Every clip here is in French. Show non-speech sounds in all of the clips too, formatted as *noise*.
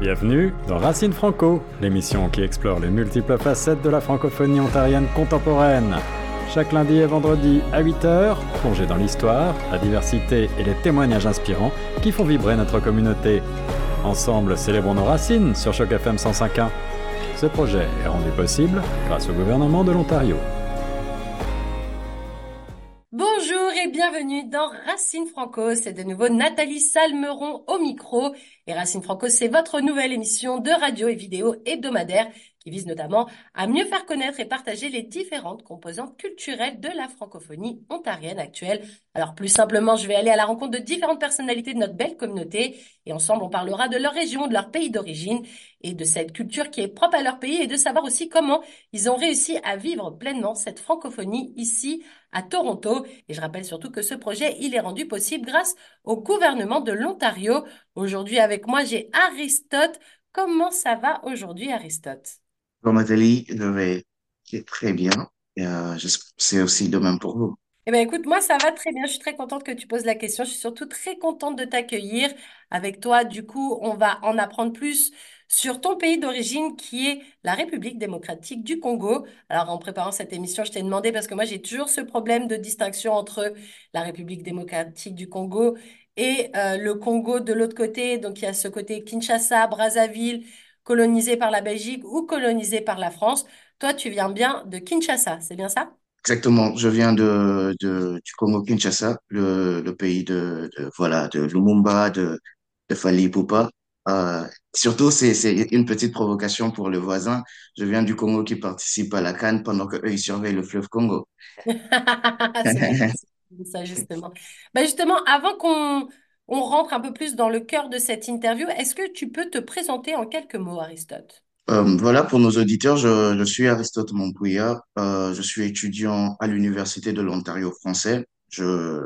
Bienvenue dans Racine Franco, l'émission qui explore les multiples facettes de la francophonie ontarienne contemporaine. Chaque lundi et vendredi à 8h, plongez dans l'histoire, la diversité et les témoignages inspirants qui font vibrer notre communauté. Ensemble, célébrons nos racines sur Choc FM 105.1. Ce projet est rendu possible grâce au gouvernement de l'Ontario. Dans Racine Franco. C'est de nouveau Nathalie Salmeron au micro. Et Racine Franco, c'est votre nouvelle émission de radio et vidéo hebdomadaire qui vise notamment à mieux faire connaître et partager les différentes composantes culturelles de la francophonie ontarienne actuelle. Alors plus simplement, je vais aller à la rencontre de différentes personnalités de notre belle communauté et ensemble on parlera de leur région, de leur pays d'origine et de cette culture qui est propre à leur pays et de savoir aussi comment ils ont réussi à vivre pleinement cette francophonie ici à Toronto. Et je rappelle surtout que ce projet, il est rendu possible grâce au gouvernement de l'Ontario. Aujourd'hui avec moi, j'ai Aristote. Comment ça va aujourd'hui, Aristote? Bon, Nathalie, je vais très bien. Euh, c'est aussi de même pour vous. Eh bien, écoute, moi, ça va très bien. Je suis très contente que tu poses la question. Je suis surtout très contente de t'accueillir avec toi. Du coup, on va en apprendre plus sur ton pays d'origine qui est la République démocratique du Congo. Alors, en préparant cette émission, je t'ai demandé, parce que moi, j'ai toujours ce problème de distinction entre la République démocratique du Congo et euh, le Congo de l'autre côté. Donc, il y a ce côté Kinshasa, Brazzaville, colonisé par la Belgique ou colonisé par la France. Toi, tu viens bien de Kinshasa, c'est bien ça? Exactement. Je viens de, de du Congo-Kinshasa, le, le pays de, de voilà de Lumumba, de de Fally Ipupa. Euh, surtout, c'est une petite provocation pour le voisin. Je viens du Congo qui participe à la CAN pendant que eux ils surveillent le fleuve Congo. *laughs* C'est ça justement. Ben justement, avant qu'on on rentre un peu plus dans le cœur de cette interview, est-ce que tu peux te présenter en quelques mots, Aristote? Euh, voilà, pour nos auditeurs, je, suis Aristote Montpouillat. Euh, je suis étudiant à l'Université de l'Ontario français. Je,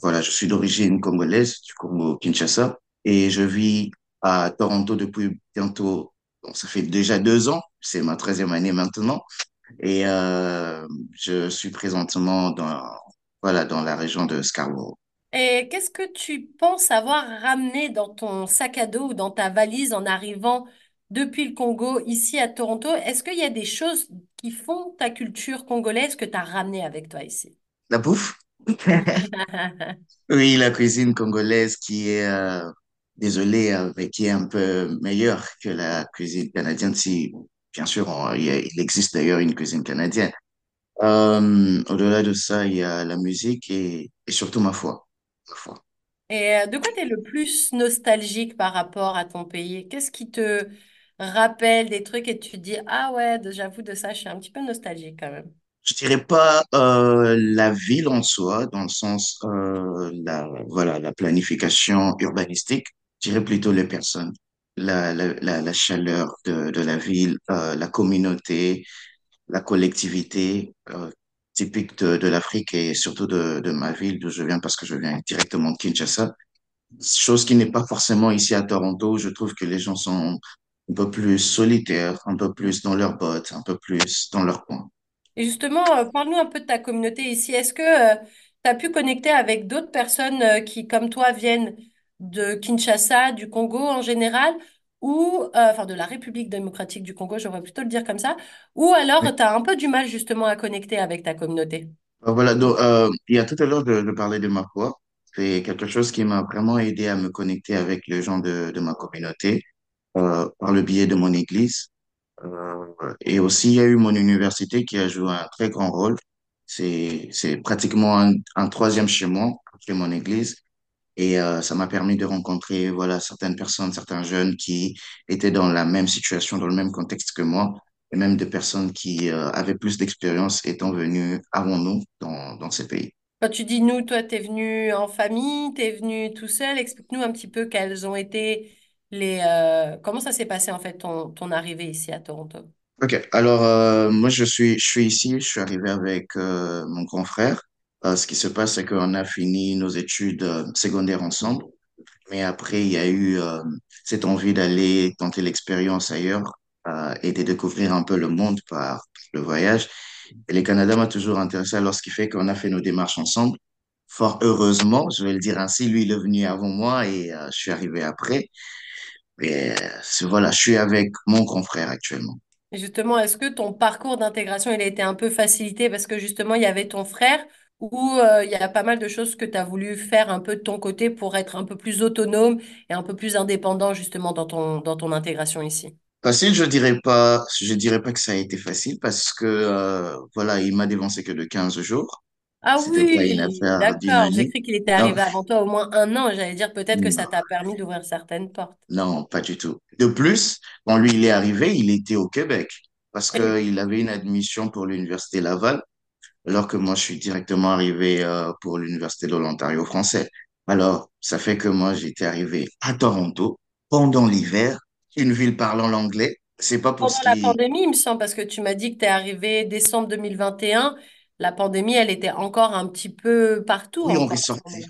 voilà, je suis d'origine congolaise, du Congo-Kinshasa, et je vis à Toronto depuis bientôt, ça fait déjà deux ans, c'est ma treizième année maintenant, et euh, je suis présentement dans, voilà, dans la région de Scarborough. Et qu'est-ce que tu penses avoir ramené dans ton sac à dos ou dans ta valise en arrivant depuis le Congo ici à Toronto? Est-ce qu'il y a des choses qui font ta culture congolaise que tu as ramené avec toi ici? La bouffe? *laughs* Oui, la cuisine congolaise qui est, euh, désolé, euh, mais qui est un peu meilleure que la cuisine canadienne, si, bien sûr, on- il, y a- il existe d'ailleurs une cuisine canadienne. Euh, au-delà de ça, il y a la musique et, et surtout ma foi. Foi. Et euh, de quoi tu es le plus nostalgique par rapport à ton pays? Qu'est-ce qui te rappelle des trucs et tu te dis, ah ouais, j'avoue de ça, je suis un petit peu nostalgique quand même. Je dirais pas euh, la ville en soi, dans le sens euh, la voilà la planification urbanistique. Je dirais plutôt les personnes, la la la, la chaleur de de la ville, euh, la communauté, la collectivité typique de l'Afrique et surtout de ma ville d'où je viens parce que je viens directement de Kinshasa. Chose qui n'est pas forcément ici à Toronto. Je trouve que les gens sont un peu plus solitaires, un peu plus dans leurs bottes, un peu plus dans leur coin. Et justement, euh, parle-nous un peu de ta communauté ici. Est-ce que tu as pu connecter avec d'autres personnes euh, qui, comme toi, viennent de Kinshasa, du Congo en général, ou euh, enfin de la République démocratique du Congo, j'aurais plutôt le dire comme ça, ou alors tu as un peu du mal justement à connecter avec ta communauté? Euh, Voilà, donc, euh, il y a tout à l'heure, je, je parlais de ma foi. C'est quelque chose qui m'a vraiment aidé à me connecter avec les gens de, de ma communauté euh, par le biais de mon église. Et aussi, il y a eu mon université qui a joué un très grand rôle. C'est, c'est pratiquement un, un troisième chez moi, après mon église. Et euh, ça m'a permis de rencontrer voilà certaines personnes, certains jeunes qui étaient dans la même situation, dans le même contexte que moi, et même des personnes qui euh, avaient plus d'expérience étant venues avant nous dans, dans ces pays. Quand tu dis nous, toi, t'es venu en famille, t'es venu tout seul. Explique-nous un petit peu quelles ont été les... euh, comment ça s'est passé en fait ton, ton arrivée ici à Toronto? Ok, alors euh, moi je suis je suis ici, je suis arrivé avec euh, mon grand frère. Euh, ce qui se passe, c'est qu'on a fini nos études euh, secondaires ensemble, mais après il y a eu euh, cette envie d'aller tenter l'expérience ailleurs et de découvrir un peu le monde par le voyage. Et le Canada m'a toujours intéressé, alors ce qui fait qu'on a fait nos démarches ensemble. fort heureusement, je vais le dire ainsi, lui, il est venu avant moi et je suis arrivé après. Et voilà, je suis avec mon confrère actuellement. Et justement, est-ce que ton parcours d'intégration, il a été un peu facilité parce que justement, il y avait ton frère ou euh, il y a pas mal de choses que tu as voulu faire un peu de ton côté pour être un peu plus autonome et un peu plus indépendant justement dans ton, dans ton intégration ici? Facile, je dirais pas, je dirais pas que ça a été facile parce que euh, voilà, il m'a dévancé que de 15 jours. Ah C'était pas une oui, affaire d'accord. J'ai cru qu'il était Non, arrivé avant toi au moins un an. J'allais dire peut-être que ça non, t'a permis d'ouvrir certaines portes. non, pas du tout. De plus, quand lui il est arrivé, il était au Québec parce Et qu'il avait une admission pour l'université Laval, alors que moi je suis directement arrivé euh, pour l'université de l'Ontario français. Alors, ça fait que moi j'étais arrivé à Toronto pendant l'hiver, une ville parlant l'anglais. C'est pas pour pendant ce la qui pandémie, il me semble, parce que tu m'as dit que tu es arrivé décembre 2021. La pandémie, elle était encore un petit peu partout Oui, on encore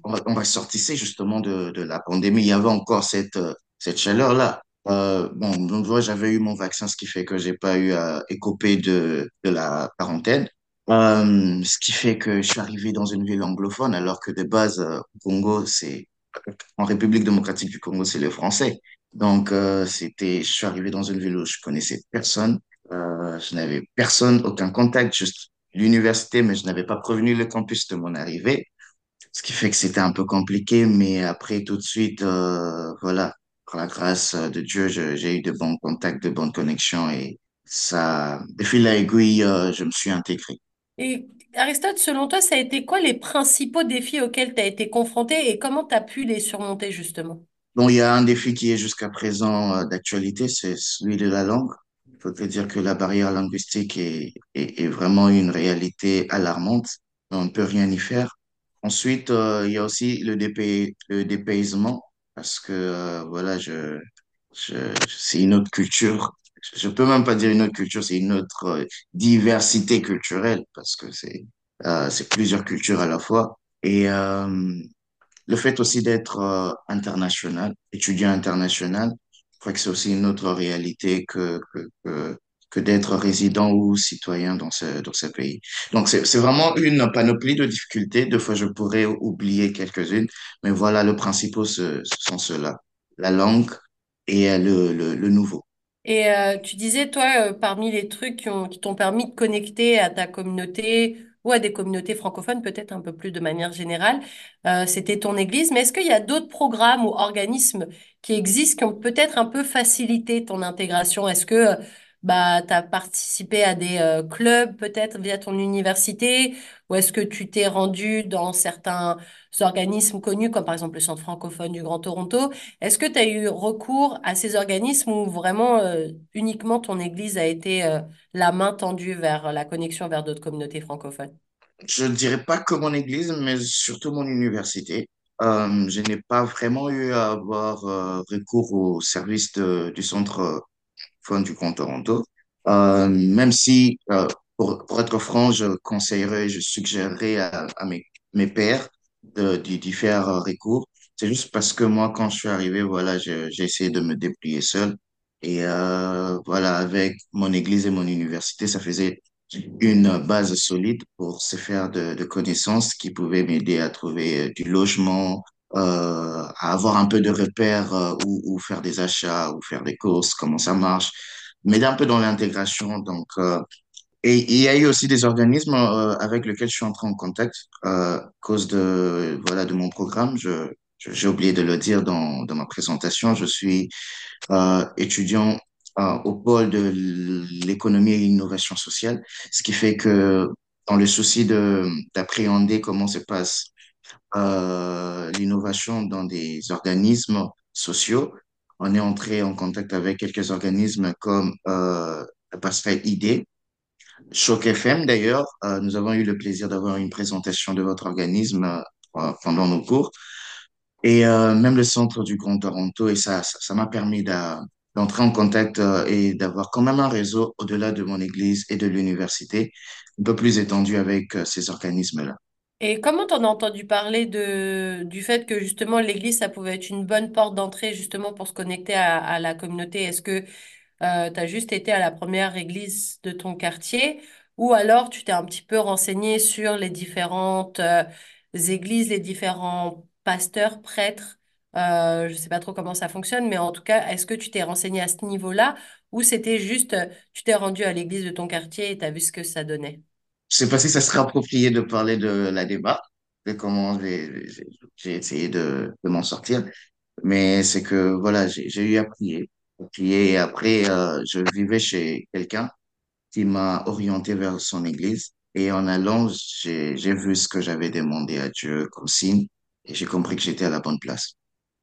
on, on ressortissait justement de, de la pandémie. Il y avait encore cette, euh, cette chaleur-là. Euh, bon, donc, moi, j'avais eu mon vaccin, ce qui fait que j'ai pas eu à écoper de, de la quarantaine. Euh, ce qui fait que je suis arrivé dans une ville anglophone, alors que de base, euh, au Congo, c'est, en République démocratique du Congo, c'est le français. Donc, euh, c'était, je suis arrivé dans une ville où je connaissais personne. Euh, je n'avais personne, aucun contact, juste l'université, mais je n'avais pas prévenu le campus de mon arrivée. Ce qui fait que c'était un peu compliqué, mais après, tout de suite, voilà, par la grâce de Dieu, j'ai eu de bons contacts, de bonnes connexions et ça, de fil à aiguille, je me suis intégré. Et Aristote, selon toi, ça a été quoi les principaux défis auxquels tu as été confronté et comment tu as pu les surmonter justement? Bon, il y a un défi qui est jusqu'à présent euh, d'actualité, c'est celui de la langue. Il faut te dire que la barrière linguistique est, est, vraiment une réalité alarmante. On ne peut rien y faire. Ensuite, euh, il y a aussi le dépay, le dépaysement, parce que euh, voilà, je, je, c'est une autre culture. Je peux même pas dire une autre culture, c'est une autre euh, diversité culturelle, parce que c'est euh, c'est plusieurs cultures à la fois. Et euh, le fait aussi d'être euh, international, étudiant international, je crois que c'est aussi une autre réalité que, que, que, que d'être résident ou citoyen dans ce, dans ce pays. Donc, c'est, vraiment une panoplie de difficultés. Deux fois, je pourrais oublier quelques-unes, mais voilà, le principal, ce, ce sont ceux-là. La langue et euh, le, le, le nouveau. Et euh, tu disais, toi, euh, parmi les trucs qui ont, qui t'ont permis de connecter à ta communauté ou à des communautés francophones, peut-être un peu plus de manière générale, euh, c'était ton église. Mais est-ce qu'il y a d'autres programmes ou organismes qui existent qui ont peut-être un peu facilité ton intégration? Est-ce que bah, tu as participé à des euh, clubs peut-être via ton université? Ou est-ce que tu t'es rendu dans certains organismes connus comme par exemple le Centre francophone du Grand Toronto? Est-ce que tu as eu recours à ces organismes où vraiment euh, uniquement ton Église a été euh, la main tendue vers la connexion vers d'autres communautés francophones? Je ne dirais pas que mon église, mais surtout mon université. Je n'ai pas vraiment eu à avoir recours au service du centre Du Grand Toronto. Euh, même si, euh, pour, être franc, je conseillerais, je suggérerais à, mes, mes pairs d'y faire recours. C'est juste parce que moi, quand je suis arrivé, voilà, j'ai essayé de me débrouiller seul. Et euh, voilà, avec mon église et mon université, ça faisait une base solide pour se faire de, connaissances qui pouvaient m'aider à trouver du logement, euh, à avoir un peu de repères euh, où faire des achats, où faire des courses, comment ça marche, m'aider un peu dans l'intégration. Donc, euh, et il y a eu aussi des organismes euh, avec lesquels je suis entré en contact à cause de voilà de mon programme. Je j'ai oublié de le dire dans ma présentation. Je suis étudiant au pôle de l'économie et l'innovation sociale, ce qui fait que dans le souci de d'appréhender comment se passe euh, l'innovation dans des organismes sociaux, on est entré en contact avec quelques organismes comme euh, passerelle ID, Choc FM d'ailleurs. Euh, nous avons eu le plaisir d'avoir une présentation de votre organisme euh, pendant nos cours et euh, même le centre du Grand Toronto et ça, ça, m'a permis d'entrer en contact et d'avoir quand même un réseau au-delà de mon église et de l'université, un peu plus étendu avec ces organismes-là. Et comment t'en as entendu parler du fait que justement l'Église, ça pouvait être une bonne porte d'entrée justement pour se connecter à, la communauté? Est-ce que euh, tu as juste été à la première église de ton quartier? Ou alors tu t'es un petit peu renseigné sur les différentes, euh, églises, les différents pasteurs, prêtres? Euh, je sais pas trop comment ça fonctionne, mais en tout cas, est-ce que tu t'es renseigné à ce niveau-là? Ou c'était juste, tu t'es rendu à l'église de ton quartier et tu as vu ce que ça donnait? Je sais pas si ça serait approprié de parler de la débat, de comment j'ai essayé de, m'en sortir, mais c'est que voilà, j'ai eu à prier, et après, euh, je vivais chez quelqu'un qui m'a orienté vers son église et en allant, j'ai vu ce que j'avais demandé à Dieu comme signe et j'ai compris que j'étais à la bonne place.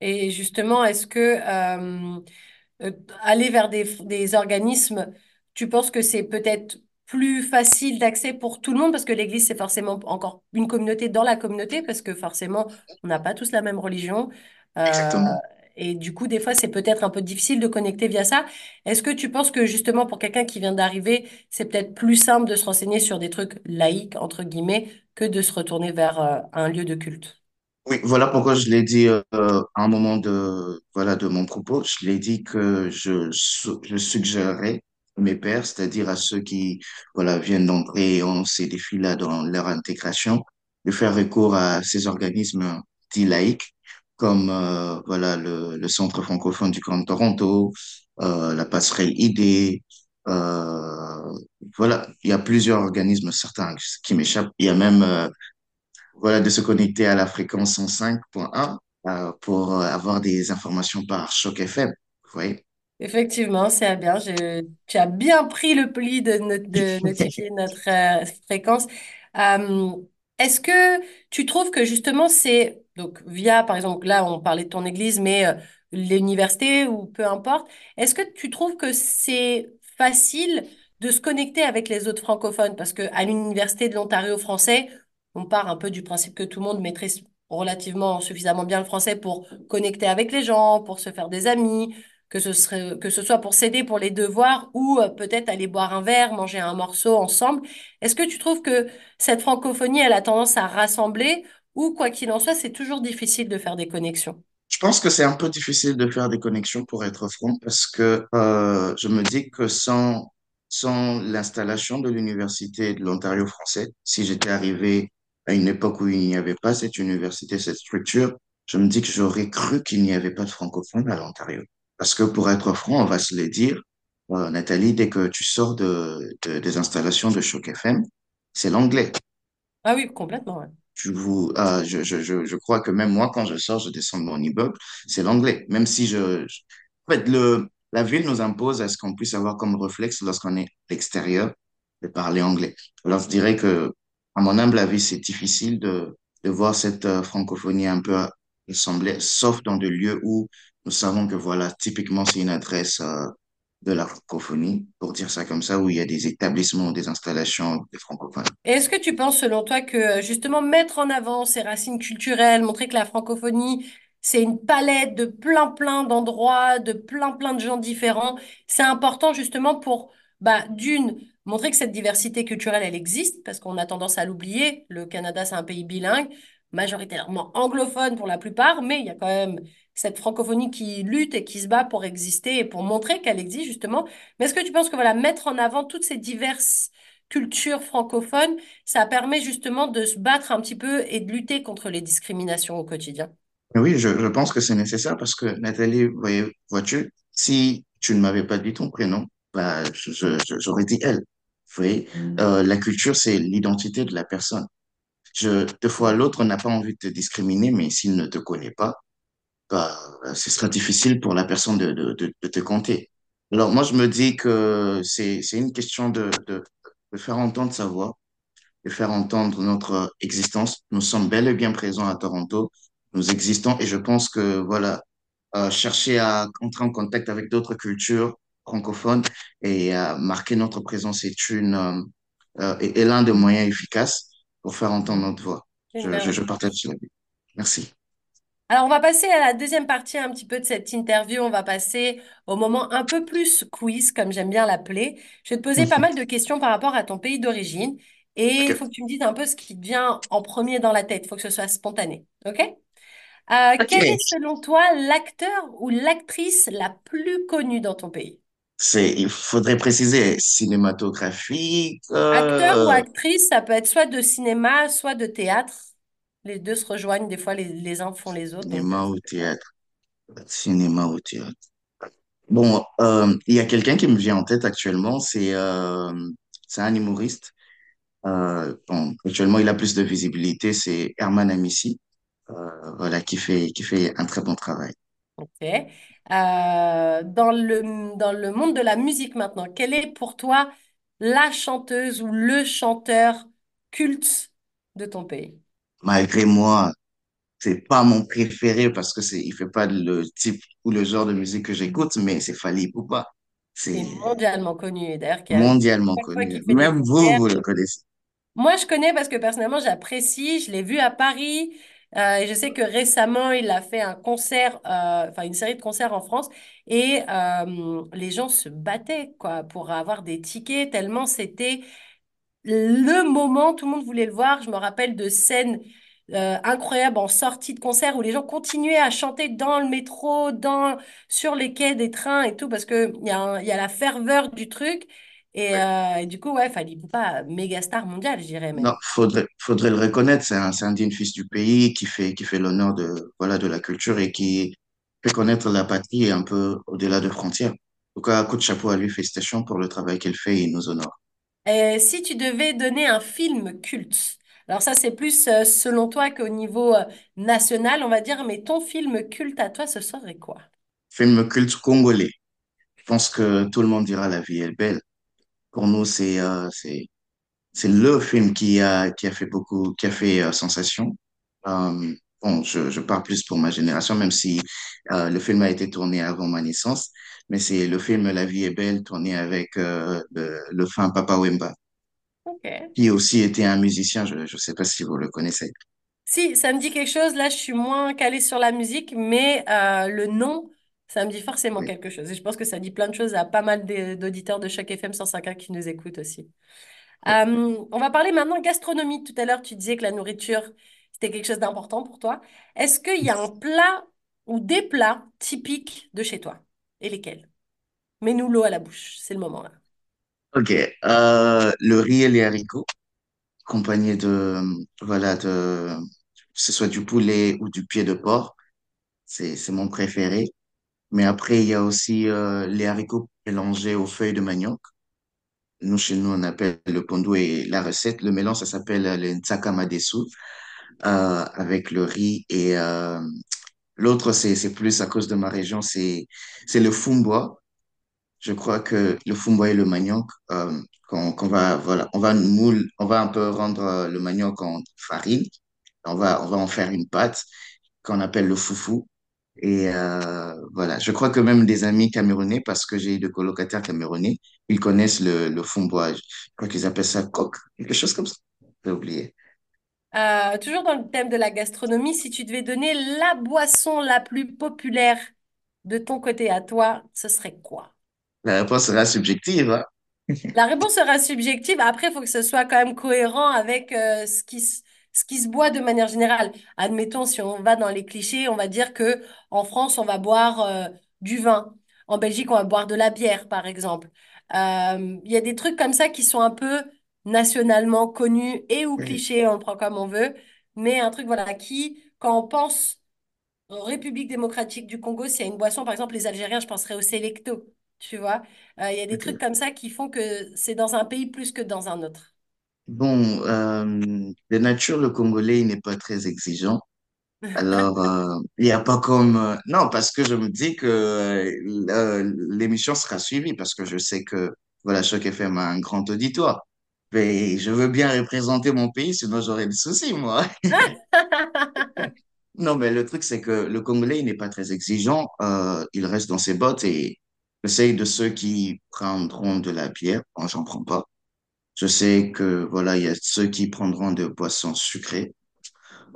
Et justement, est-ce que euh, euh, aller vers des organismes, tu penses que c'est peut-être plus facile d'accès pour tout le monde parce que l'Église, c'est forcément encore une communauté dans la communauté parce que forcément, on n'a pas tous la même religion. Euh, Exactement. et du coup, des fois, c'est peut-être un peu difficile de connecter via ça. Est-ce que tu penses que justement, pour quelqu'un qui vient d'arriver, c'est peut-être plus simple de se renseigner sur des trucs laïques, entre guillemets, que de se retourner vers euh, un lieu de culte? Oui, voilà pourquoi je l'ai dit euh, à un moment de, voilà, de mon propos. Je l'ai dit que je, je suggérerais mes pairs, c'est-à-dire à ceux qui voilà, viennent d'entrer et ont ces défis-là dans leur intégration, de faire recours à ces organismes dits laïques, comme euh, voilà, le, Centre francophone du Grand Toronto, euh, la passerelle ID. Euh, voilà, il y a plusieurs organismes, certains qui m'échappent. Il y a même voilà, de se connecter à la fréquence 105.1 euh, pour avoir des informations par Choc FM. Vous voyez? Effectivement, c'est bien. Je- tu as bien pris le pli de, no- de *laughs* notifier notre euh, fréquence. Euh, est-ce que tu trouves que justement c'est donc via par exemple là on parlait de ton église mais euh, l'université ou peu importe, est-ce que tu trouves que c'est facile de se connecter avec les autres francophones? Parce que à l'université de l'Ontario français, on part un peu du principe que tout le monde maîtrise relativement suffisamment bien le français pour connecter avec les gens, pour se faire des amis que ce serait, que ce soit pour s'aider pour les devoirs ou euh, peut-être aller boire un verre, manger un morceau ensemble. Est-ce que tu trouves que cette francophonie, elle a tendance à rassembler ou quoi qu'il en soit, c'est toujours difficile de faire des connexions? Je pense que c'est un peu difficile de faire des connexions pour être franc parce que euh, je me dis que sans, sans l'installation de l'Université de l'Ontario français, si j'étais arrivé à une époque où il n'y avait pas cette université, cette structure, je me dis que j'aurais cru qu'il n'y avait pas de francophones à l'Ontario. Parce que pour être franc, on va se le dire, euh, Nathalie, dès que tu sors de, de- des installations de Choc FM, c'est l'anglais. Ah oui, complètement, ouais. Je, vous, euh, je, je, je, je crois que même moi, quand je sors, je descends de mon immeuble, c'est l'anglais. Même si je, je- En fait, le, la ville nous impose à ce qu'on puisse avoir comme réflexe lorsqu'on est à l'extérieur de parler anglais. Alors, je dirais que, à mon humble avis, c'est difficile de, de voir cette euh, francophonie un peu assemblée, sauf dans des lieux où nous savons que, voilà, typiquement, c'est une adresse euh, de la francophonie, pour dire ça comme ça, où il y a des établissements, des installations des francophones. Est-ce que tu penses, selon toi, que justement mettre en avant ces racines culturelles, montrer que la francophonie, c'est une palette de plein plein d'endroits, de plein plein de gens différents, c'est important justement pour, bah, d'une, montrer que cette diversité culturelle, elle existe, parce qu'on a tendance à l'oublier. Le Canada, c'est un pays bilingue, majoritairement anglophone pour la plupart, mais il y a quand même cette francophonie qui lutte et qui se bat pour exister et pour montrer qu'elle existe justement. Mais est-ce que tu penses que voilà, mettre en avant toutes ces diverses culture francophone, ça permet justement de se battre un petit peu et de lutter contre les discriminations au quotidien? Oui, je, je pense que c'est nécessaire parce que Nathalie, voyez, vois-tu, si tu ne m'avais pas dit ton prénom, bah, je, je- je- j'aurais dit elle. Vous voyez, Euh, la culture, c'est l'identité de la personne. Je, deux fois l'autre n'a pas envie de te discriminer, mais s'il ne te connaît pas, bah, ce sera difficile pour la personne de, de, de, de te compter. Alors moi, je me dis que c'est, une question de, de, faire entendre sa voix de faire entendre notre existence. Nous sommes bel et bien présents à Toronto. Nous existons et je pense que, voilà, euh, chercher à entrer en contact avec d'autres cultures francophones et à marquer notre présence est une, euh, euh, est, est l'un des moyens efficaces pour faire entendre notre voix. Je, je, je partage cela. Merci. Alors, on va passer à la deuxième partie un petit peu de cette interview. On va passer au moment un peu plus quiz, comme j'aime bien l'appeler. Je vais te poser pas mal de questions par rapport à ton pays d'origine et il faut que tu me dises un peu ce qui te vient en premier dans la tête. Il faut que ce soit spontané. OK? Euh, quel est selon toi l'acteur ou l'actrice la plus connue dans ton pays? C'est, il faudrait préciser cinématographique. Acteur ou Euh, actrice, ça peut être soit de cinéma, soit de théâtre. Les deux se rejoignent, des fois les, les uns font les autres, Cinéma ou théâtre? Cinéma ou théâtre? Bon, euh, il y a quelqu'un qui me vient en tête actuellement, c'est euh, un humoriste. Euh, bon, actuellement, il a plus de visibilité, c'est Herman euh, voilà, qui fait, qui fait un très bon travail. Ok. Dans le, dans le monde de la musique maintenant, quelle est pour toi la chanteuse ou le chanteur culte de ton pays? Malgré moi, c'est pas mon préféré parce que c'est, il fait pas le type ou le genre de musique que j'écoute, mais c'est Fally est C'est mondialement connu d'ailleurs mondialement connu. Même vous, vous le connaissez. Moi, je connais parce que personnellement, j'apprécie. Je l'ai vu à Paris euh, et je sais que récemment, il a fait un concert, euh, enfin une série de concerts en France et euh, les gens se battaient quoi pour avoir des tickets tellement c'était le moment, tout le monde voulait le voir. Je me rappelle de scènes euh, incroyables en sortie de concert où les gens continuaient à chanter dans le métro, dans, sur les quais des trains et tout, parce que il y a, un- y a la ferveur du truc. Et, euh, et du coup, ouais, Fally Poupa, méga star mondiale, je dirais Non, faudrait, faudrait le reconnaître. C'est un, un digne fils du pays qui fait, qui fait l'honneur de, voilà, de la culture et qui fait connaître la patrie un peu au-delà de frontières. En tout cas, coup de chapeau à lui, félicitations pour le travail qu'il fait et il nous honore. Et si tu devais donner un film culte, alors ça, c'est plus euh, selon toi qu'au niveau euh, national, on va dire, mais ton film culte à toi, ce serait quoi? Film culte congolais. Je pense que tout le monde dira La vie est belle. Pour nous, c'est, euh, c'est, c'est le film qui a, qui a fait beaucoup, qui a fait euh, sensation. Euh, bon, je, je parle plus pour ma génération, même si euh, le film a été tourné avant ma naissance, mais c'est le film La vie est belle, tourné avec euh, le, le fin Papa Wemba, qui aussi était un musicien, je ne sais pas si vous le connaissez. Si, ça me dit quelque chose. Là, je suis moins calée sur la musique, mais euh, le nom, ça me dit forcément Oui. quelque chose. Et je pense que ça dit plein de choses à pas mal d'auditeurs de chaque FM 105.1 qui nous écoutent aussi. Euh, on va parler maintenant gastronomie. Tout à l'heure, tu disais que la nourriture, c'était quelque chose d'important pour toi. Est-ce qu'il y a un plat ou des plats typiques de chez toi? Et lesquels? Mets-nous l'eau à la bouche. C'est le moment là. Ok, euh, le riz et les haricots, accompagnés de, voilà, de, que ce soit du poulet ou du pied de porc, c'est, c'est mon préféré. Mais après, il y a aussi euh, les haricots mélangés aux feuilles de manioc. Nous, chez nous, on appelle le pondou et la recette. Le mélange, ça s'appelle le ntsakamadesu euh, avec le riz. Et euh, l'autre, c'est, plus à cause de ma région, c'est, le fumboa. Je crois que le fumboa et le manioc, euh, qu'on, va, voilà, on va moule, on va un peu rendre euh, le manioc en farine. On va, on va en faire une pâte qu'on appelle le foufou. Et euh, voilà, je crois que même des amis camerounais, parce que j'ai eu des colocataires camerounais, ils connaissent le, le fumboage. Je crois qu'ils appellent ça coq, quelque chose comme ça. J'ai oublié. Euh, toujours dans le thème de la gastronomie, si tu devais donner la boisson la plus populaire de ton côté à toi, ce serait quoi? La réponse sera subjective, hein. *laughs* *laughs* La réponse sera subjective. Après, il faut que ce soit quand même cohérent avec euh, ce qui se, ce qui se boit de manière générale. Admettons, si on va dans les clichés, on va dire que en France, on va boire euh, du vin. En Belgique, on va boire de la bière, par exemple. Euh, Il y a des trucs comme ça qui sont un peu nationalement connus et ou Oui. clichés, on le prend comme on veut. Mais un truc, voilà, qui, quand on pense en République démocratique du Congo, s'il y a une boisson, par exemple, les Algériens, je penserais au Selecto, tu vois. Euh, Il y a des trucs comme ça qui font que c'est dans un pays plus que dans un autre. Bon, euh, de nature, le Congolais, il n'est pas très exigeant. *laughs* Alors, euh, il n'y a pas comme... non, parce que je me dis que l'émission sera suivie, parce que je sais que, voilà, Choc FM a un grand auditoire. Mais je veux bien représenter mon pays, sinon j'aurais des soucis, moi. *laughs* Non, mais le truc, c'est que le Congolais, il n'est pas très exigeant. Euh, il reste dans ses bottes et je sais de ceux qui prendront de la bière. Moi, j'en prends pas. Je sais que, voilà, il y a ceux qui prendront de boissons sucrées,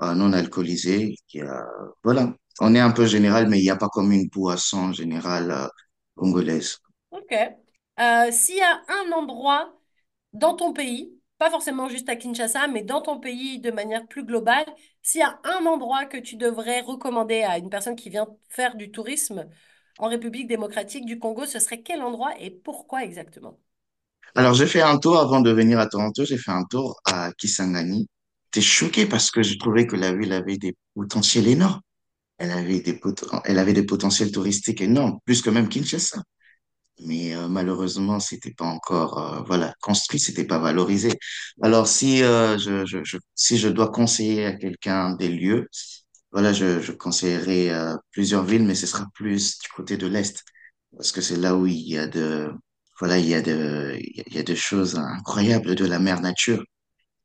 euh, non alcoolisées. Il y a, voilà. On est un peu général, mais il n'y a pas comme une boisson générale, euh, congolaise. Ok. Euh, s'il y a un endroit dans ton pays, pas forcément juste à Kinshasa, mais dans ton pays de manière plus globale, s'il y a un endroit que tu devrais recommander à une personne qui vient faire du tourisme en République démocratique du Congo, ce serait quel endroit et pourquoi exactement? Alors, j'ai fait un tour avant de venir à Toronto. J'ai fait un tour à Kisangani. j'étais choqué parce que je trouvais que la ville avait des potentiels énormes. Elle avait des elle avait des potentiels touristiques énormes, plus que même Kinshasa. Mais euh, malheureusement, c'était pas encore euh, voilà construit, c'était pas valorisé. Alors si euh, je, je, je si je dois conseiller à quelqu'un des lieux, voilà, je, je conseillerais euh, plusieurs villes, mais ce sera plus du côté de l'est parce que c'est là où il y a de voilà il y a de il y a des choses incroyables de la mère nature.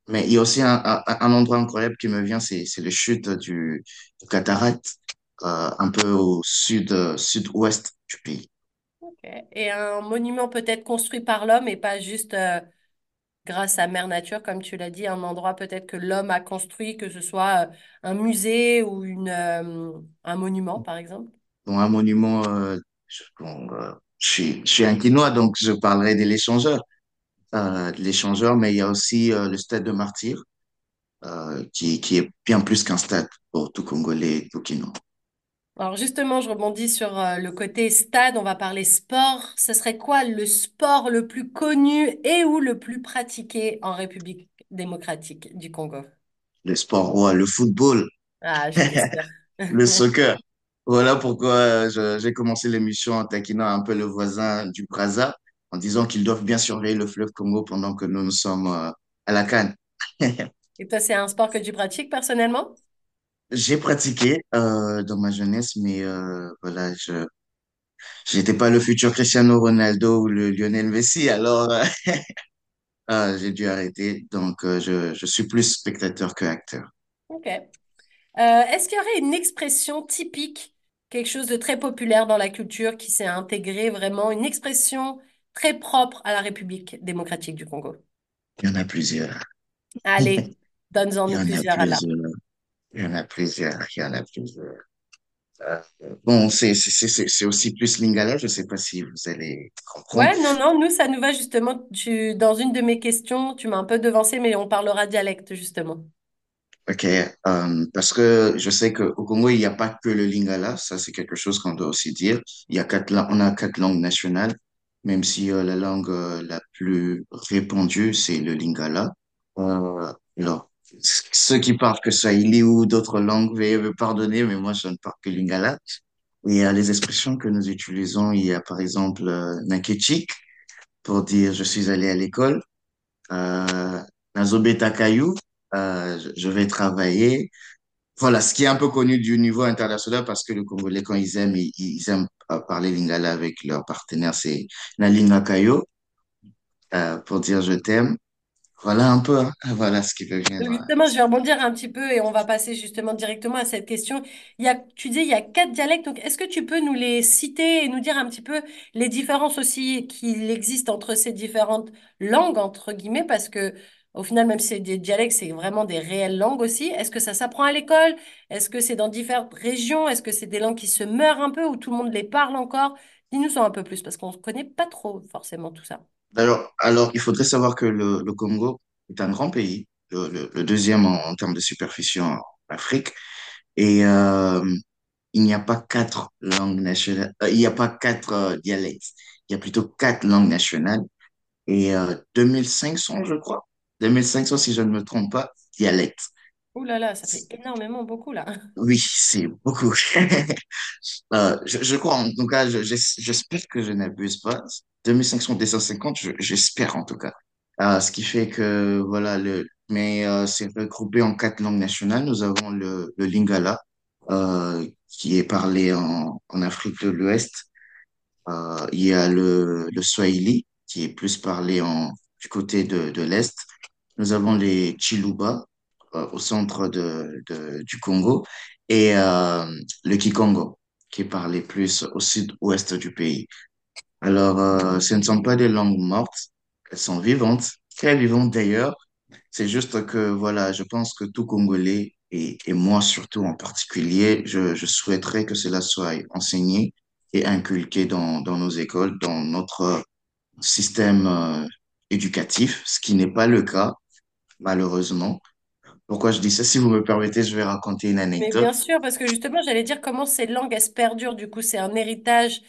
Mais il y a aussi un, un, endroit incroyable qui me vient, c'est c'est les chutes du, du cataract, euh, un peu au sud sud-ouest du pays. Et un monument peut-être construit par l'homme et pas juste euh, grâce à Mère Nature, comme tu l'as dit, un endroit peut-être que l'homme a construit, que ce soit euh, un musée ou une, euh, un monument, par exemple? Un monument, je, suis, je suis un Quinois, donc je parlerai de l'échangeur. Mais il y a aussi le stade de Martyr, qui, qui est bien plus qu'un stade pour tout Congolais et tout Quinois. Alors justement, je rebondis sur euh, le côté stade, on va parler sport. Ce serait quoi le sport le plus connu et ou le plus pratiqué en République démocratique du Congo? Le sport roi, le football, Ah, *laughs* le soccer. Voilà pourquoi euh, je- j'ai commencé l'émission en taquinant un peu le voisin du Brazza, en disant qu'ils doivent bien surveiller le fleuve Congo pendant que nous, nous sommes euh, à la CAN. *laughs* Et toi, c'est un sport que tu pratiques personnellement? J'ai pratiqué euh, dans ma jeunesse, mais euh, voilà, je j'étais pas le futur Cristiano Ronaldo ou le Lionel Messi, alors euh, *laughs* ah, j'ai dû arrêter. Donc, euh, je, je suis plus spectateur que acteur. Ok. Euh, est-ce qu'il y aurait une expression typique, quelque chose de très populaire dans la culture qui s'est intégré vraiment, une expression très propre à la République démocratique du Congo? Il y en a plusieurs. Allez, *laughs* donne-en Il y nous en a plusieurs alors. plusieurs. Il y en a plusieurs. Il y en a plusieurs. Euh, bon, c'est aussi plus Lingala. Je sais pas si vous allez comprendre. Ouais, non, non, nous, ça nous va justement. Tu, dans une de mes questions, tu m'as un peu devancé, mais on parlera dialecte justement. Ok, euh, parce que je sais qu'au Congo, il n'y a pas que le Lingala, ça c'est quelque chose qu'on doit aussi dire. Il y a quatre, on a quatre langues nationales, même si euh, la langue la plus répandue, c'est le Lingala. Alors, ceux qui parlent que Swahili ou d'autres langues, veuillez me pardonner, mais moi je ne parle que Lingala. Il y a les expressions que nous utilisons, il y a par exemple euh, Nakechik pour dire je suis allé à l'école, euh, Nazobeta Kayou, euh, je vais travailler. Voilà, ce qui est un peu connu du niveau international parce que les Congolais, quand ils aiment, ils, aiment parler lingala avec leurs partenaires, c'est Nalinga Kayo, euh, pour dire je t'aime. Voilà un peu, hein. *laughs* Voilà ce qui peut venir. Justement, je vais rebondir un petit peu et on va passer justement directement à cette question. Il y a, tu dis, il y a quatre dialectes, donc est-ce que tu peux nous les citer et nous dire un petit peu les différences aussi qu'il existe entre ces différentes langues, entre guillemets, parce que au final, même si c'est des dialectes, c'est vraiment des réelles langues aussi. Est-ce que ça s'apprend à l'école? Est-ce que c'est dans différentes régions? Est-ce que c'est des langues qui se meurent un peu ou tout le monde les parle encore? Dis-nous en un peu plus parce qu'on ne connaît pas trop forcément tout ça. Alors, alors, il faudrait savoir que le, le Congo est un grand pays, le, le, le deuxième en, en termes de superficie en Afrique, et euh, il n'y a pas quatre langues nationales, euh, il n'y a pas quatre euh, dialectes, il y a plutôt quatre langues nationales. et euh, 2500, je crois. 2500, si je ne me trompe pas, dialectes. Ouh là là, ça fait énormément beaucoup là. Oui, c'est beaucoup. *laughs* Euh, je, je crois, en tout cas, je- j'es- j'espère que je n'abuse pas. 2500, 250, je- j'espère en tout cas. Euh, ce qui fait que, voilà, le, mais euh, c'est regroupé en quatre langues nationales. Nous avons le, le Lingala, qui est parlé en, en Afrique de l'Ouest. Il y a le, le Swahili, qui est plus parlé en, du côté de, de l'Est. Nous avons les Chiluba, au centre de, du Congo, et euh, le Kikongo, qui est parlé plus au sud-ouest du pays. Alors, euh, ce ne sont pas des langues mortes, elles sont vivantes, très vivantes d'ailleurs. C'est juste que, voilà, je pense que tout Congolais, et, et moi surtout en particulier, je, souhaiterais que cela soit enseigné et inculqué dans, dans nos écoles, dans notre système euh, éducatif, ce qui n'est pas le cas, malheureusement. Pourquoi je dis ça? Si vous me permettez, je vais raconter une Mais anecdote. bien sûr, parce que justement, j'allais dire comment ces langues, elles se perdurent. Du coup, c'est un héritage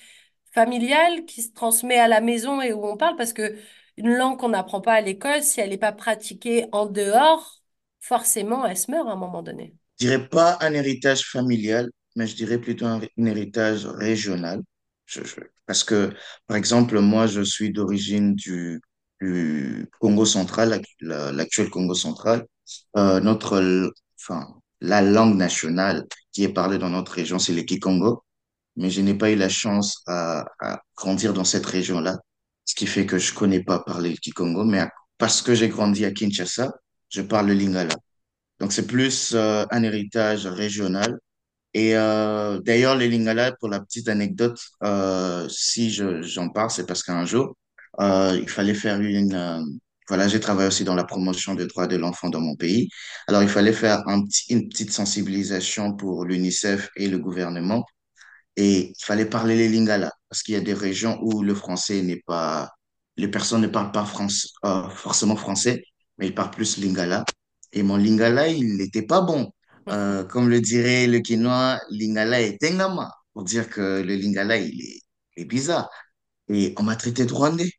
familial qui se transmet à la maison et où on parle, parce que une langue qu'on n'apprend pas à l'école, si elle n'est pas pratiquée en dehors, forcément, elle se meurt à un moment donné. Je dirais pas un héritage familial, mais je dirais plutôt un, un héritage régional. Je- je- parce que, par exemple, moi, je suis d'origine du, du Congo central, l'ac- la- l'actuel Congo central. Euh, notre, enfin, la langue nationale qui est parlée dans notre région, c'est le Kikongo. Mais je n'ai pas eu la chance à, à grandir dans cette région-là, ce qui fait que je connais pas parler le Kikongo. Mais parce que j'ai grandi à Kinshasa, je parle le Lingala. Donc, c'est plus euh, un héritage régional. Et euh, d'ailleurs, les Lingala, pour la petite anecdote, euh, si je, j'en parle, c'est parce qu'un jour, euh, il fallait faire une... euh, voilà, j'ai travaillé aussi dans la promotion des droits de l'enfant dans mon pays. Alors, il fallait faire un petit, une petite sensibilisation pour l'UNICEF et le gouvernement. Et il fallait parler les Lingala, parce qu'il y a des régions où le français n'est pas... Les personnes ne parlent pas France, euh, forcément français, mais ils parlent plus Lingala. Et mon Lingala, il n'était pas bon. Euh, comme le dirait le Quinois, Lingala est Tengama, pour dire que le Lingala, il est, il est bizarre. Et on m'a traité de Rwandais.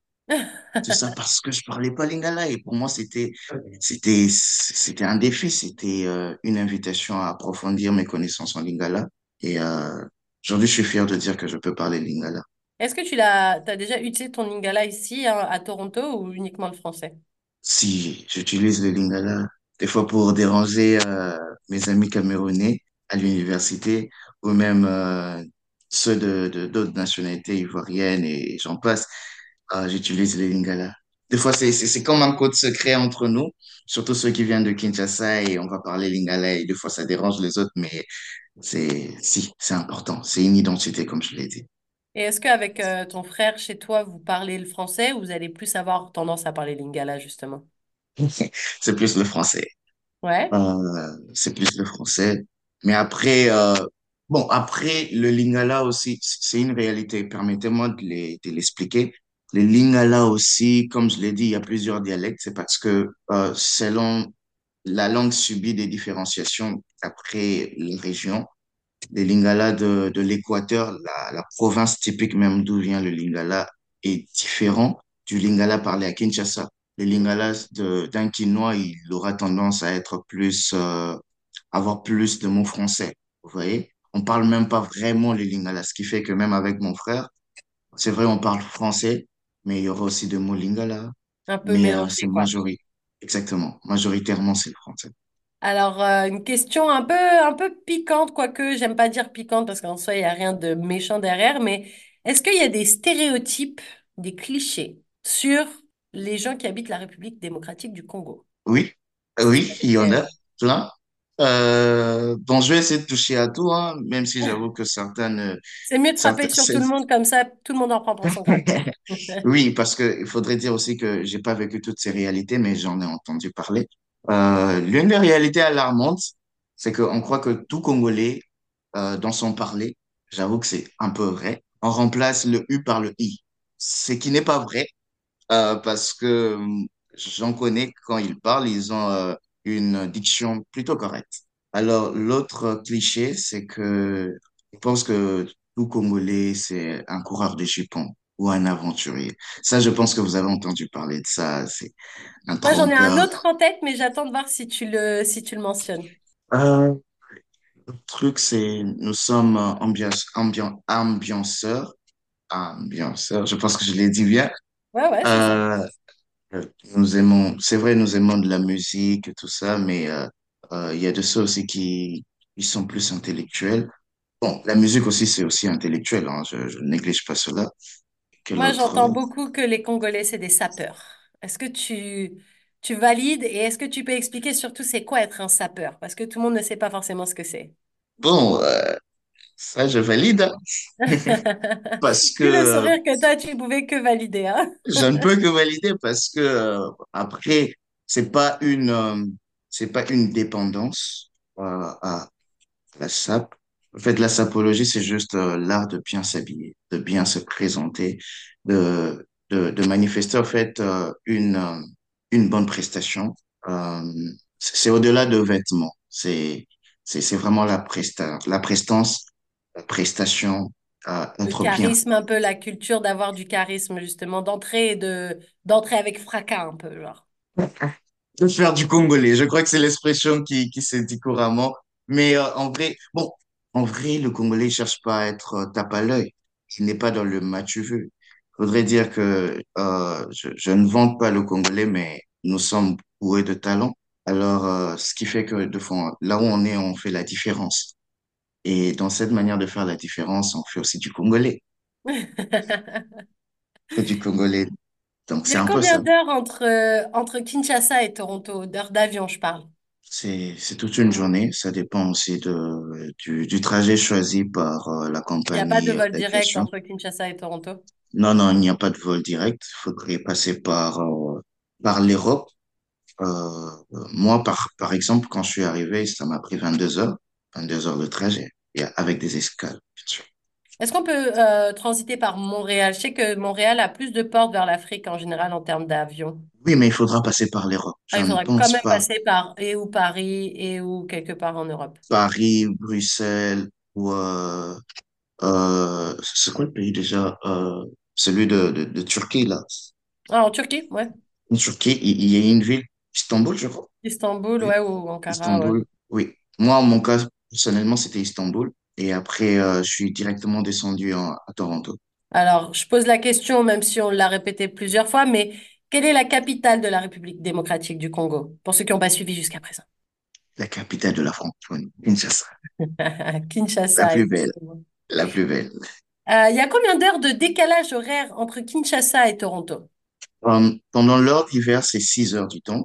Tout ça parce que je parlais pas Lingala. Et pour moi, c'était, c'était, c'était un défi. C'était euh, une invitation à approfondir mes connaissances en Lingala. Et euh, aujourd'hui, je suis fier de dire que je peux parler Lingala. Est-ce que tu l'as, t'as déjà utilisé ton Lingala ici, hein, à Toronto, ou uniquement le français? Si j'utilise le Lingala, des fois pour déranger euh, mes amis camerounais à l'université, ou même euh, ceux de, de d'autres nationalités ivoiriennes et j'en passe, euh, j'utilise le Lingala. Des fois, c'est, comme un code secret entre nous, surtout ceux qui viennent de Kinshasa et on va parler Lingala et des fois ça dérange les autres, mais c'est, si, c'est important. C'est une identité, comme je l'ai dit. Et est-ce qu'avec euh, ton frère chez toi, vous parlez le français ou vous allez plus avoir tendance à parler Lingala, justement? *laughs* C'est plus le français. Ouais. Euh, c'est plus le français. Mais après, euh, bon, après, le lingala aussi, c'est une réalité. Permettez-moi de les, de l'expliquer. Le lingala aussi, comme je l'ai dit, il y a plusieurs dialectes. C'est parce que euh, selon la langue subit des différenciations après les régions. Le lingala de, de l'Équateur, la, la province typique même d'où vient le lingala, est différent du lingala parlé à Kinshasa. Le lingala de- d'un Quinois, il aura tendance à être plus, euh, avoir plus de mots français. Vous voyez? On parle même pas vraiment le lingala, ce qui fait que même avec mon frère, c'est vrai, on parle français, mais il y aura aussi des mots lingala, Un peu mais euh, c'est majoritaire. Exactement. Majoritairement, c'est le français. Alors, euh, une question un peu, un peu piquante, quoique j'aime pas dire piquante parce qu'en soi, il n'y a rien de méchant derrière, mais est-ce qu'il y a des stéréotypes, des clichés sur les gens qui habitent la République démocratique du Congo? Oui, oui, il y en a plein. Euh, bon, je vais essayer de toucher à tout, hein, même si j'avoue que certaines, C'est mieux de frapper sur tout le monde comme ça, tout le monde en prend pour son compte. *laughs* oui, parce que il faudrait dire aussi que j'ai pas vécu toutes ces réalités, mais j'en ai entendu parler. Euh, l'une des réalités alarmantes, c'est qu'on croit que tout Congolais, euh, dans son parler, j'avoue que c'est un peu vrai, on remplace le U par le I. Ce qui n'est pas vrai, euh, parce que hum, j'en connais quand ils parlent, ils ont euh, une diction plutôt correcte. Alors, l'autre cliché, c'est que je pense que tout Congolais, c'est un coureur de jupons ou un aventurier. Ça, je pense que vous avez entendu parler de ça. C'est un Moi, j'en ai un autre en tête, mais j'attends de voir si tu le, si tu le mentionnes. Euh, le truc, c'est nous sommes ambiance, ambian- ambianceurs. Ambianceurs, je pense que je l'ai dit bien. Ouais, ouais, Euh, Nous aimons, c'est vrai, nous aimons de la musique, tout ça, mais euh, euh, il y a de ceux aussi qui, qui sont plus intellectuels. Bon, la musique aussi, c'est aussi intellectuel, hein, je, je néglige pas cela. Moi, j'entends euh, beaucoup que les Congolais, c'est des sapeurs. Est-ce que tu, tu valides et est-ce que tu peux expliquer surtout c'est quoi être un sapeur? Parce que tout le monde ne sait pas forcément ce que c'est. Bon, euh, ça, je valide, *laughs* parce que le euh, sourire que toi, tu pouvais que valider, hein? *laughs* je ne peux que valider parce que euh, après, c'est pas une, euh, c'est pas une dépendance à la sape. En fait, la sapologie, c'est juste l'art de bien s'habiller, de bien se présenter, de, de, de manifester en fait une, une bonne prestation. C'est c'est au-delà de vêtements. C'est, c'est, c'est vraiment la presta, la prestance, la prestation, euh, Le bien. charisme, un peu la culture d'avoir du charisme, justement, d'entrer de, d'entrer avec fracas, un peu, genre. de faire du congolais. Je crois que c'est l'expression qui, qui se dit couramment. Mais euh, en vrai, bon, en vrai, le Congolais ne cherche pas à être euh, tape à l'œil. Il n'est pas dans le match-vu. Faudrait dire que euh, je, je ne vante pas le Congolais, mais nous sommes bourrés de talent. Alors, euh, ce qui fait que de fond, là où on est, on fait la différence. Et dans cette manière de faire la différence, on fait aussi du Congolais. *laughs* Du Congolais. Donc, c'est un peu combien d'heures entre, euh, entre Kinshasa et Toronto? D'heures d'avion, je parle? C'est, c'est toute une journée. Ça dépend aussi de, du, du trajet choisi par euh, la Il n'y a pas de compagnie vol direct entre Kinshasa et Toronto? Non, non, il n'y a pas de vol direct. Il faudrait passer par, euh, par l'Europe. Euh, moi, par, par exemple, quand je suis arrivé, ça m'a pris 22 heures, 22 heures de trajet, et avec des escales, bien sûr. Est-ce qu'on peut euh, transiter par Montréal? Je sais que Montréal a plus de portes vers l'Afrique en général en termes d'avion. Oui, mais il faudra passer par l'Europe. Ah, il ne faudrait quand même pas passer par et ou Paris et ou quelque part en Europe. Paris, Bruxelles ou euh, euh, c'est quoi le pays déjà? Celui de, de, de Turquie, là? Ah, en Turquie, ouais. En Turquie, il, y a une ville, Istanbul, je crois. Istanbul, Oui, ouais, ou Ankara, ouais. Istanbul, oui. Moi, en mon cas, personnellement, c'était Istanbul. Et après, euh, je suis directement descendu en- à Toronto. Alors, je pose la question, même si on l'a répété plusieurs fois, mais quelle est la capitale de la République démocratique du Congo? Pour ceux qui n'ont pas suivi jusqu'à présent? La capitale de la francophonie, Kinshasa. *laughs* La Kinshasa, plus belle, la plus belle. Euh, il y a combien d'heures de décalage horaire entre Kinshasa et Toronto? Euh, pendant l'heure d'hiver, c'est 6 heures du temps.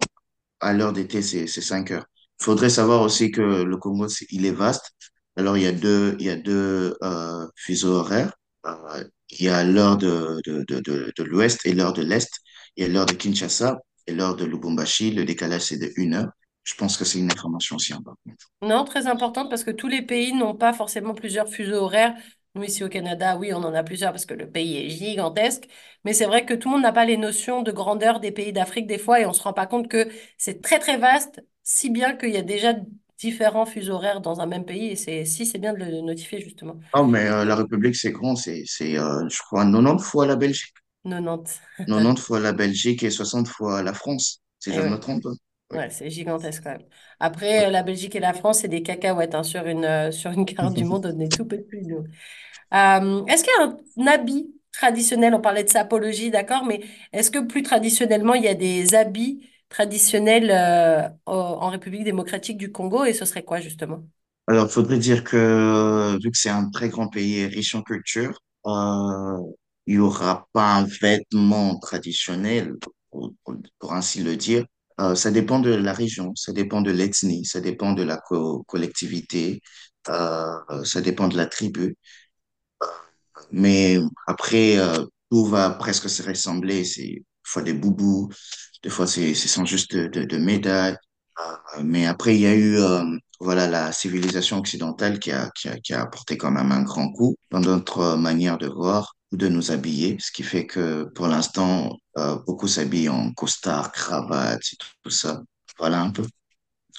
À l'heure d'été, c'est c'est 5 heures. Faudrait savoir aussi que le Congo, il est vaste. Alors, il y a deux, il y a deux euh, fuseaux horaires. Euh, il y a l'heure de, de, de, de, l'ouest et l'heure de l'est. Il y a l'heure de Kinshasa et l'heure de Lubumbashi. Le décalage, c'est de une heure. Je pense que c'est une information aussi importante. Non, très importante parce que tous les pays n'ont pas forcément plusieurs fuseaux horaires. Nous, ici au Canada, oui, on en a plusieurs parce que le pays est gigantesque. Mais c'est vrai que tout le monde n'a pas les notions de grandeur des pays d'Afrique des fois et on se rend pas compte que c'est très, très vaste, si bien qu'il y a déjà différents fuseaux horaires dans un même pays. Et c'est, si, c'est bien de le notifier justement. Oh, mais euh, la République, c'est grand. C'est, c'est euh, je crois, 90 fois la Belgique. 90. 90 fois la Belgique et 60 fois la France, si je me ouais, trompe c'est gigantesque quand même. Après, euh, la Belgique et la France, c'est des cacahuètes hein, sur une, euh, sur une carte du monde, on est tout petit, nous. Est-ce qu'il y a un habit traditionnel? On parlait de sapologie, d'accord, mais est-ce que plus traditionnellement, il y a des habits traditionnels euh, en République démocratique du Congo et ce serait quoi justement? Alors, il faudrait dire que vu que c'est un très grand pays riche en culture, euh, il y aura pas un vêtement traditionnel, pour, ainsi le dire. Euh, ça dépend de la région, ça dépend de l'ethnie, ça dépend de la co- collectivité, euh, ça dépend de la tribu. Mais après, euh, tout va presque se ressembler. C'est fois des boubous, des fois c'est ce sont juste de, de, de médailles. Euh, mais après, il y a eu euh, voilà la civilisation occidentale qui a, qui a, qui a apporté quand même un grand coup dans notre manière de voir ou de nous habiller, ce qui fait que pour l'instant, euh, beaucoup s'habillent en costard, cravate et tout, tout ça. Voilà un peu.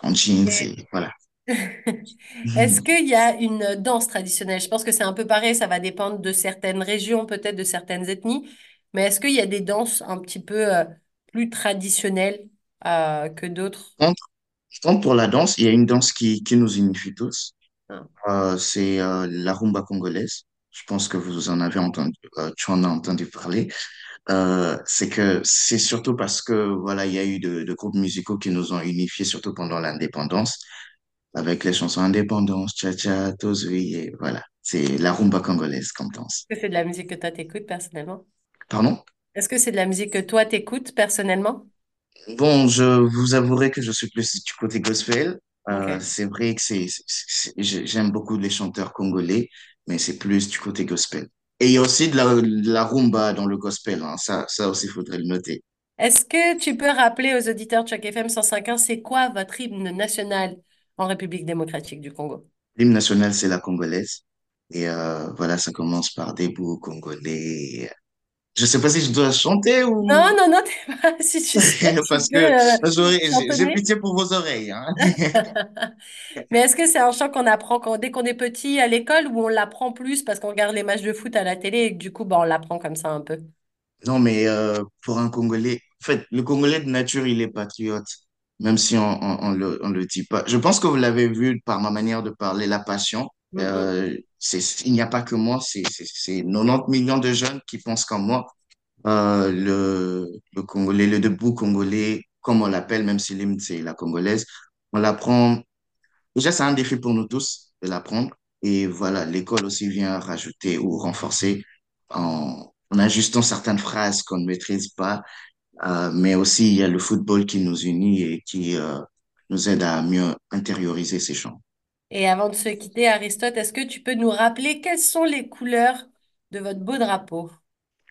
En jeans et voilà. *laughs* Est-ce qu'il y a une danse traditionnelle? Je pense que c'est un peu pareil, ça va dépendre de certaines régions, peut-être de certaines ethnies, mais est-ce qu'il y a des danses un petit peu euh, plus traditionnelles euh, que d'autres? Contre, contre pour la danse, il y a une danse qui, qui nous unifie tous. Ah. Euh, c'est euh, la rumba congolaise. Je pense que vous en avez entendu, euh, tu en as entendu parler. C'est que c'est surtout parce que voilà, il y a eu de, de groupes musicaux qui nous ont unifiés, surtout pendant l'indépendance, avec les chansons Indépendance, Tcha Tcha, Tozui, et voilà. C'est la rumba congolaise qu'on danse. C'est de la musique que toi t'écoutes personnellement? Pardon? Est-ce que c'est de la musique que toi t'écoutes personnellement? Bon, je vous avouerai que je suis plus du côté gospel. Euh, c'est vrai que c'est, c'est- c'est- j'ai- j'aime beaucoup les chanteurs congolais, mais c'est plus du côté gospel. Et il y a aussi de la, de la rumba dans le gospel, hein. Ça, ça aussi, il faudrait le noter. Est-ce que tu peux rappeler aux auditeurs de Choc FM 105.1, c'est quoi votre hymne national en République démocratique du Congo? L'hymne national, c'est la congolaise. Et euh, voilà, ça commence par Debout Congolais. Je sais pas si je dois chanter Non, ou... non, non, t'es pas, *laughs* si tu tu Parce que euh, j'ai pitié pour vos oreilles, hein. *laughs* Mais est-ce que c'est un chant qu'on apprend quand- dès qu'on est petit à l'école ou on l'apprend plus parce qu'on regarde les matchs de foot à la télé et que du coup, bah, on l'apprend comme ça un peu? Non, mais euh, pour un Congolais, en fait, le Congolais de nature, il est patriote. même si on, on, on le, on le dit pas. Je pense que vous l'avez vu par ma manière de parler, la passion. Euh, c'est, il n'y a pas que moi, c'est, c'est, c'est 90 millions de jeunes qui pensent comme moi. Euh, le, le Congolais, le debout congolais, comme on l'appelle, même si l'hymne c'est la congolaise, on l'apprend. Déjà, c'est un défi pour nous tous de l'apprendre. Et voilà, l'école aussi vient rajouter ou renforcer en, en ajustant certaines phrases qu'on ne maîtrise pas. Euh, mais aussi, il y a le football qui nous unit et qui euh, nous aide à mieux intérioriser ces chants. Et avant de se quitter, Aristote, est-ce que tu peux nous rappeler quelles sont les couleurs de votre beau drapeau?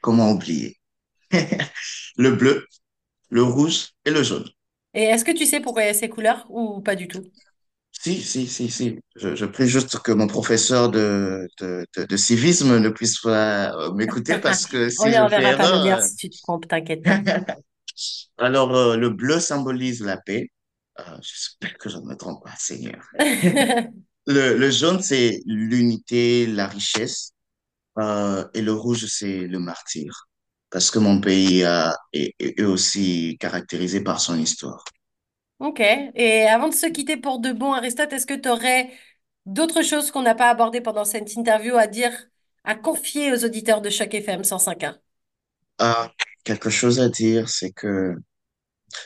Comment oublier? *laughs* Le bleu, le rouge et le jaune. Et est-ce que tu sais pourquoi il y a ces couleurs ou pas du tout? Si, si, si, si. Je, je prie juste que mon professeur de, de, de, de civisme ne puisse pas euh, m'écouter *laughs* parce que On si y je fais enverra ta manière erreur. si tu te trompes, t'inquiète pas. *laughs* Alors, euh, le bleu symbolise la paix. Euh, j'espère que je ne me trompe pas, Seigneur. *laughs* *laughs* Le, le jaune, c'est l'unité, la richesse. Euh, et le rouge, c'est le martyr. Parce que mon pays a, est, est aussi caractérisé par son histoire. Ok. Et avant de se quitter pour de bon, Aristote, est-ce que tu aurais d'autres choses qu'on n'a pas abordées pendant cette interview à dire, à confier aux auditeurs de Choc FM 105.1? Ah, quelque chose à dire, c'est que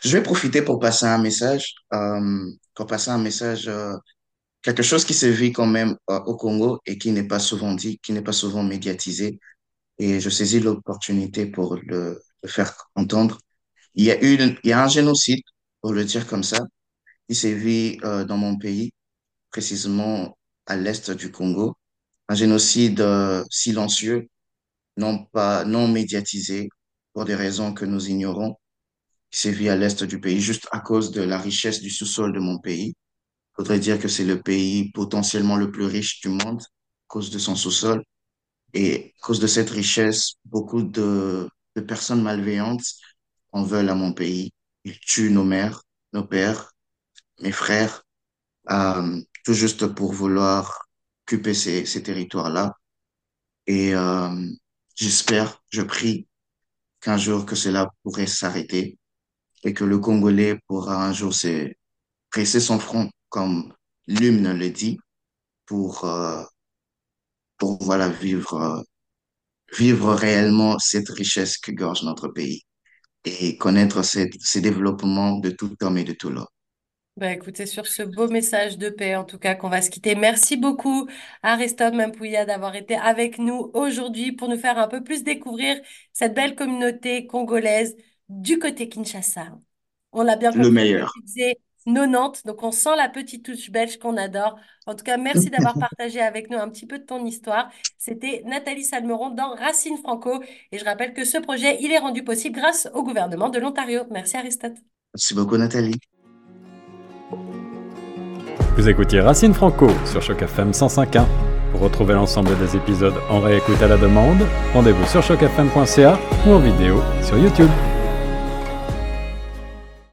je vais profiter pour passer un message, euh, pour passer un message, euh, quelque chose qui se vit quand même euh, au Congo et qui n'est pas souvent dit, qui n'est pas souvent médiatisé. Et je saisis l'opportunité pour le, le faire entendre. Il y a eu, il y a un génocide, pour le dire comme ça, qui sévit euh, dans mon pays, précisément à l'est du Congo. Un génocide euh, silencieux, non pas, non médiatisé, pour des raisons que nous ignorons, qui sévit à l'est du pays, juste à cause de la richesse du sous-sol de mon pays. Faudrait dire que c'est le pays potentiellement le plus riche du monde, à cause de son sous-sol. Et à cause de cette richesse, beaucoup de, de personnes malveillantes en veulent à mon pays. Ils tuent nos mères, nos pères, mes frères, euh, tout juste pour vouloir occuper ces, ces territoires-là. Et euh, j'espère, je prie qu'un jour que cela pourrait s'arrêter et que le Congolais pourra un jour se presser son front, comme l'hymne le dit, pour, euh, pour voilà, vivre, euh, vivre réellement cette richesse que gorge notre pays et connaître ces développements de tout homme et de tout l'homme. Bah écoutez, sur ce beau message de paix, en tout cas, qu'on va se quitter. Merci beaucoup, Aristote Mampouya, d'avoir été avec nous aujourd'hui pour nous faire un peu plus découvrir cette belle communauté congolaise du côté Kinshasa. On l'a bien Le compris, vous meilleur. utilisez 90, donc on sent la petite touche belge qu'on adore. En tout cas, merci *laughs* d'avoir partagé avec nous un petit peu de ton histoire. C'était Nathalie Salmeron dans Racine Franco. Et je rappelle que ce projet, il est rendu possible grâce au gouvernement de l'Ontario. Merci, Aristote. Merci beaucoup, Nathalie. Vous écoutiez Racine Franco sur Choc FM 105.1. Pour retrouver l'ensemble des épisodes en réécoute à la demande, rendez-vous sur chocfm.ca ou en vidéo sur YouTube.